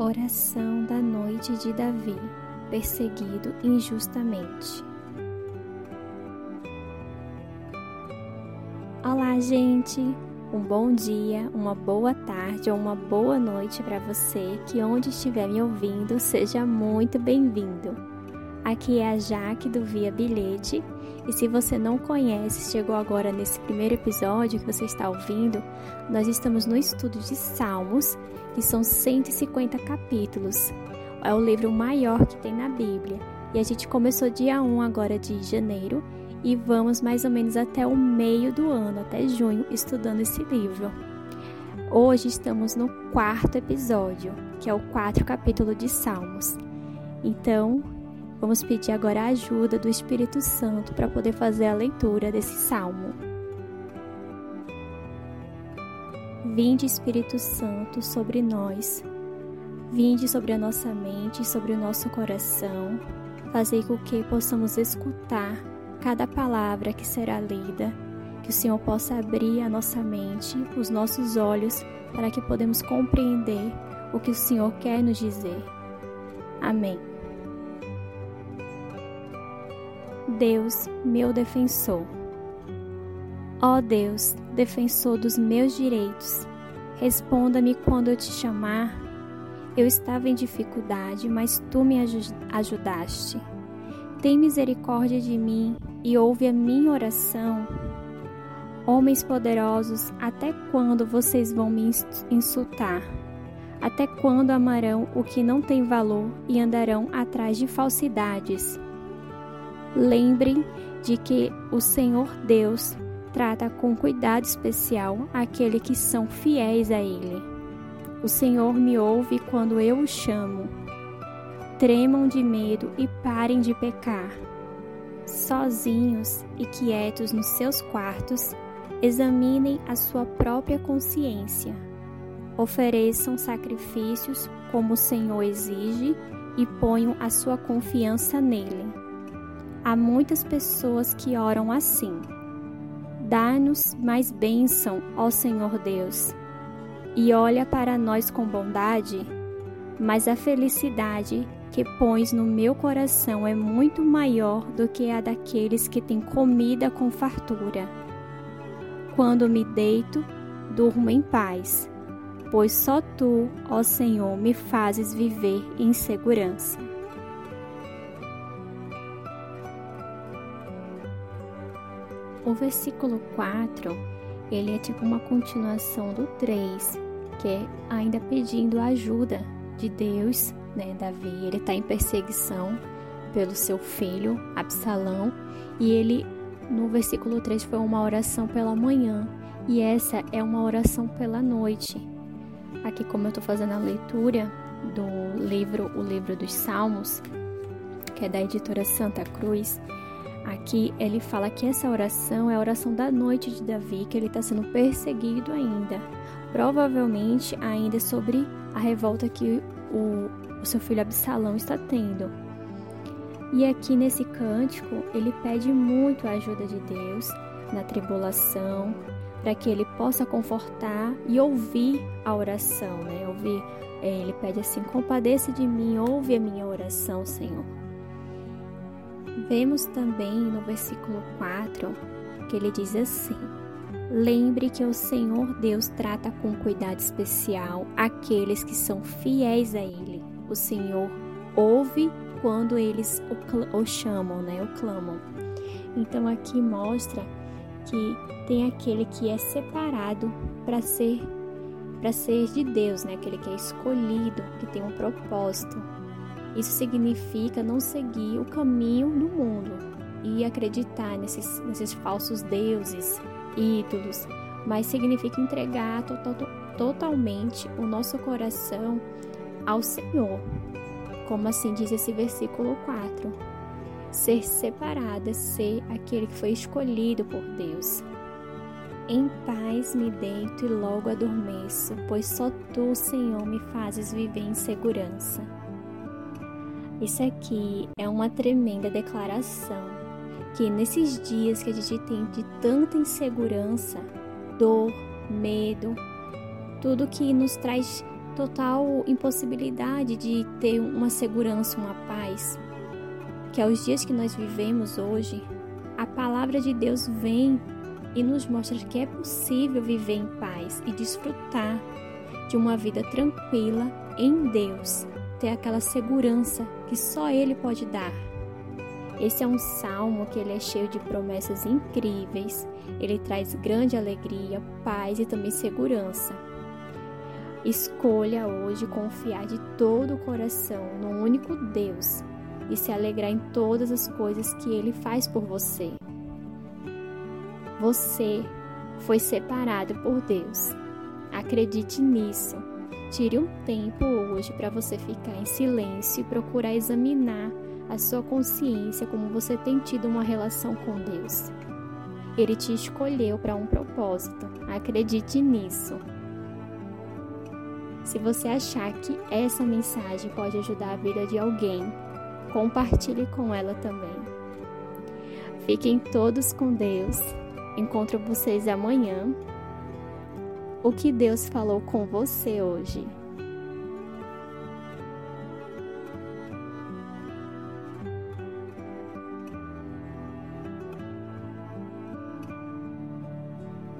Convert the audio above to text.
Oração da noite de Davi, perseguido injustamente. Olá, gente! Um bom dia, uma boa tarde ou uma boa noite para você que, onde estiver me ouvindo, seja muito bem-vindo. Aqui é a Jaque do Via Bilhete e se você não conhece, chegou agora nesse primeiro episódio que você está ouvindo, nós estamos no estudo de Salmos que são 150 capítulos. É o livro maior que tem na Bíblia. E a gente começou dia 1 agora de janeiro e vamos mais ou menos até o meio do ano, até junho, estudando esse livro. Hoje estamos no quarto episódio, que é o quarto capítulo de Salmos. Então, vamos pedir agora a ajuda do Espírito Santo para poder fazer a leitura desse salmo. Vinde, Espírito Santo, sobre nós. Vinde sobre a nossa mente, sobre o nosso coração. Fazei com que possamos escutar cada palavra que será lida, que o Senhor possa abrir a nossa mente, os nossos olhos, para que podemos compreender o que o Senhor quer nos dizer. Amém. Deus, meu defensor. Ó Deus, defensor dos meus direitos, responda-me quando eu te chamar. Eu estava em dificuldade, mas tu me ajudaste. Tem misericórdia de mim e ouve a minha oração. Homens poderosos, até quando vocês vão me insultar? Até quando amarão o que não tem valor e andarão atrás de falsidades? Lembrem de que o Senhor Deus trata com cuidado especial aqueles que são fiéis a Ele. O Senhor me ouve quando eu o chamo. Tremam de medo e parem de pecar. Sozinhos e quietos nos seus quartos, examinem a sua própria consciência. Ofereçam sacrifícios como o Senhor exige e ponham a sua confiança nele. Há muitas pessoas que oram assim Dá-nos mais bênção, ó Senhor Deus, e olha para nós com bondade, mas a felicidade que pões no meu coração é muito maior do que a daqueles que têm comida com fartura. Quando me deito, durmo em paz, pois só tu, ó Senhor, me fazes viver em segurança. O versículo 4, ele é tipo uma continuação do 3, que é ainda pedindo ajuda de Deus, né? Davi, ele está em perseguição pelo seu filho Absalão, e ele no versículo 3 foi uma oração pela manhã, e essa é uma oração pela noite. Aqui como eu estou fazendo a leitura do livro O Livro dos Salmos, que é da editora Santa Cruz, Aqui ele fala que essa oração é a oração da noite de Davi, que ele está sendo perseguido ainda. Provavelmente ainda sobre a revolta que o, o seu filho Absalão está tendo. E aqui nesse cântico ele pede muito a ajuda de Deus na tribulação, para que ele possa confortar e ouvir a oração, né? Ouvir, é, ele pede assim: compadeça de mim, ouve a minha oração, Senhor. Vemos também no versículo 4 que ele diz assim: Lembre que o Senhor Deus trata com cuidado especial aqueles que são fiéis a Ele. O Senhor ouve quando eles o, o chamam, né? O clamam. Então aqui mostra que tem aquele que é separado para ser para ser de Deus, né? Aquele que é escolhido, que tem um propósito, isso significa não seguir o caminho do mundo e acreditar nesses, nesses falsos deuses, ídolos, mas significa entregar total, totalmente o nosso coração ao Senhor. Como assim diz esse versículo 4. Ser separada, ser aquele que foi escolhido por Deus. Em paz me deito e logo adormeço, pois só tu, Senhor, me fazes viver em segurança. Isso aqui é uma tremenda declaração que nesses dias que a gente tem de tanta insegurança, dor, medo, tudo que nos traz total impossibilidade de ter uma segurança, uma paz. Que aos dias que nós vivemos hoje, a palavra de Deus vem e nos mostra que é possível viver em paz e desfrutar de uma vida tranquila em Deus, ter aquela segurança que só Ele pode dar. Esse é um salmo que ele é cheio de promessas incríveis. Ele traz grande alegria, paz e também segurança. Escolha hoje confiar de todo o coração no único Deus e se alegrar em todas as coisas que ele faz por você. Você foi separado por Deus. Acredite nisso. Tire um tempo hoje para você ficar em silêncio e procurar examinar a sua consciência como você tem tido uma relação com Deus. Ele te escolheu para um propósito. Acredite nisso. Se você achar que essa mensagem pode ajudar a vida de alguém, compartilhe com ela também. Fiquem todos com Deus. Encontro vocês amanhã. O que Deus falou com você hoje?